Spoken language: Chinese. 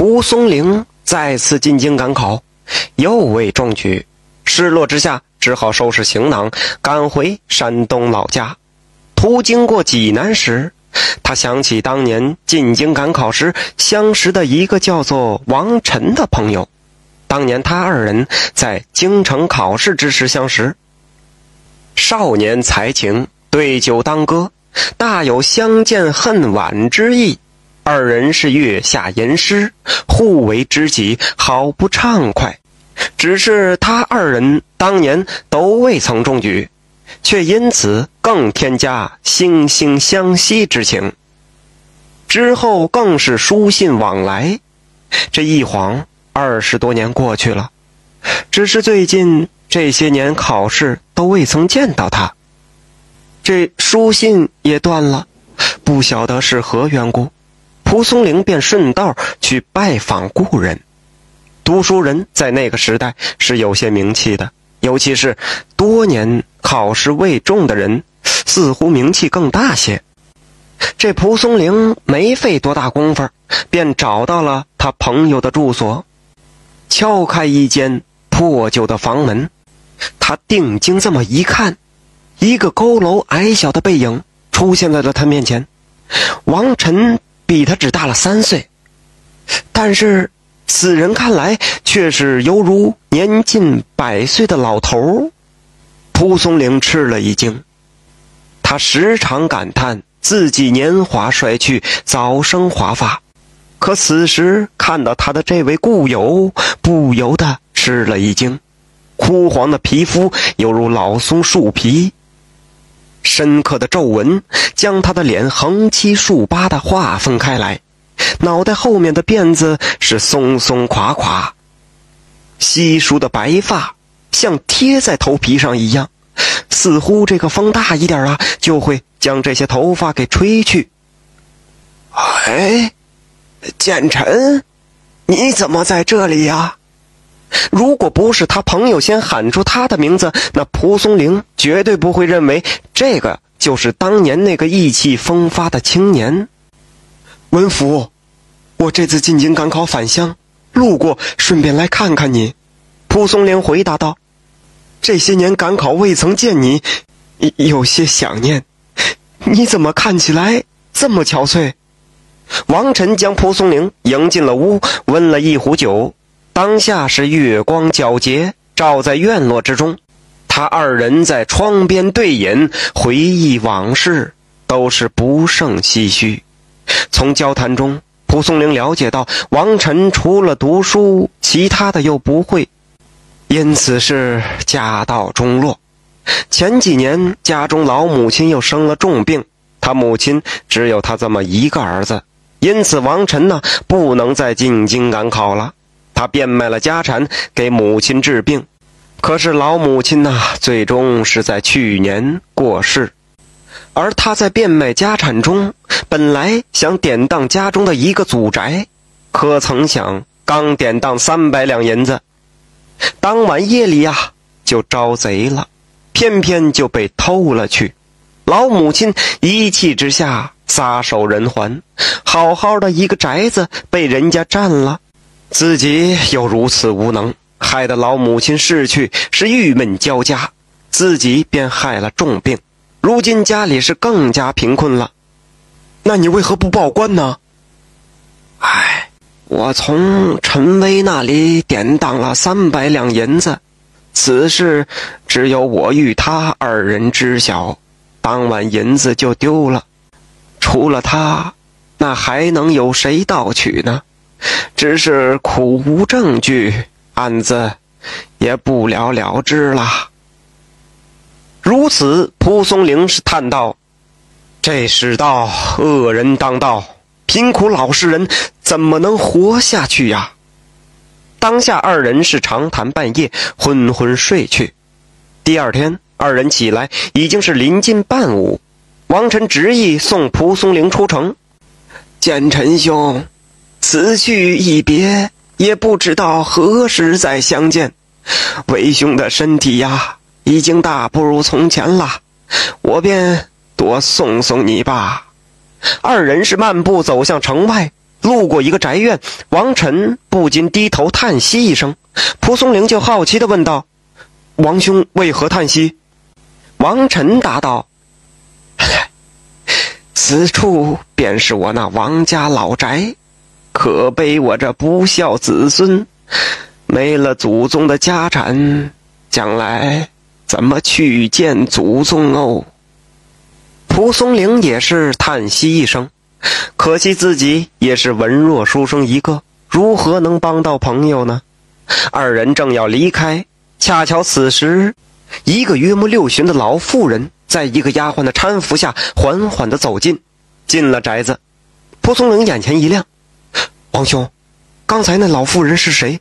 蒲松龄再次进京赶考，又未中举，失落之下，只好收拾行囊，赶回山东老家。途经过济南时，他想起当年进京赶考时相识的一个叫做王晨的朋友。当年他二人在京城考试之时相识，少年才情，对酒当歌，大有相见恨晚之意。二人是月下吟诗，互为知己，好不畅快。只是他二人当年都未曾中举，却因此更添加惺惺相惜之情。之后更是书信往来，这一晃二十多年过去了。只是最近这些年考试都未曾见到他，这书信也断了，不晓得是何缘故。蒲松龄便顺道去拜访故人。读书人在那个时代是有些名气的，尤其是多年考试未中的人，似乎名气更大些。这蒲松龄没费多大功夫，便找到了他朋友的住所，敲开一间破旧的房门。他定睛这么一看，一个佝偻矮小的背影出现在了他面前，王晨。比他只大了三岁，但是此人看来却是犹如年近百岁的老头蒲松龄吃了一惊，他时常感叹自己年华衰去，早生华发，可此时看到他的这位故友，不由得吃了一惊，枯黄的皮肤犹如老松树皮。深刻的皱纹将他的脸横七竖八的划分开来，脑袋后面的辫子是松松垮垮，稀疏的白发像贴在头皮上一样，似乎这个风大一点啊，就会将这些头发给吹去。哎，建成，你怎么在这里呀？如果不是他朋友先喊出他的名字，那蒲松龄绝对不会认为这个就是当年那个意气风发的青年。文福，我这次进京赶考返乡，路过顺便来看看你。蒲松龄回答道：“这些年赶考未曾见你，有些想念。你怎么看起来这么憔悴？”王晨将蒲松龄迎进了屋，温了一壶酒。当下是月光皎洁，照在院落之中。他二人在窗边对饮，回忆往事，都是不胜唏嘘。从交谈中，蒲松龄了解到王晨除了读书，其他的又不会，因此是家道中落。前几年家中老母亲又生了重病，他母亲只有他这么一个儿子，因此王晨呢不能再进京赶考了。他变卖了家产给母亲治病，可是老母亲呐，最终是在去年过世。而他在变卖家产中，本来想典当家中的一个祖宅，可曾想刚典当三百两银子，当晚夜里呀就招贼了，偏偏就被偷了去。老母亲一气之下撒手人寰，好好的一个宅子被人家占了。自己又如此无能，害得老母亲逝去，是郁闷交加，自己便害了重病，如今家里是更加贫困了。那你为何不报官呢？唉，我从陈威那里典当了三百两银子，此事只有我与他二人知晓，当晚银子就丢了，除了他，那还能有谁盗取呢？只是苦无证据，案子也不了了之了。如此，蒲松龄是叹道：“这世道恶人当道，贫苦老实人怎么能活下去呀？”当下二人是长谈半夜，昏昏睡去。第二天，二人起来已经是临近半午。王晨执意送蒲松龄出城，见陈兄。此去一别，也不知道何时再相见。为兄的身体呀，已经大不如从前了，我便多送送你吧。二人是漫步走向城外，路过一个宅院，王晨不禁低头叹息一声。蒲松龄就好奇地问道：“王兄为何叹息？”王晨答道：“此处便是我那王家老宅，可悲我这不孝子孙，没了祖宗的家产，将来怎么去见祖宗哦？”蒲松龄也是叹息一声。可惜自己也是文弱书生一个，如何能帮到朋友呢？二人正要离开，恰巧此时，一个约莫六旬的老妇人，在一个丫鬟的搀扶下，缓缓地走近，进了宅子。蒲松龄眼前一亮：“王兄，刚才那老妇人是谁？”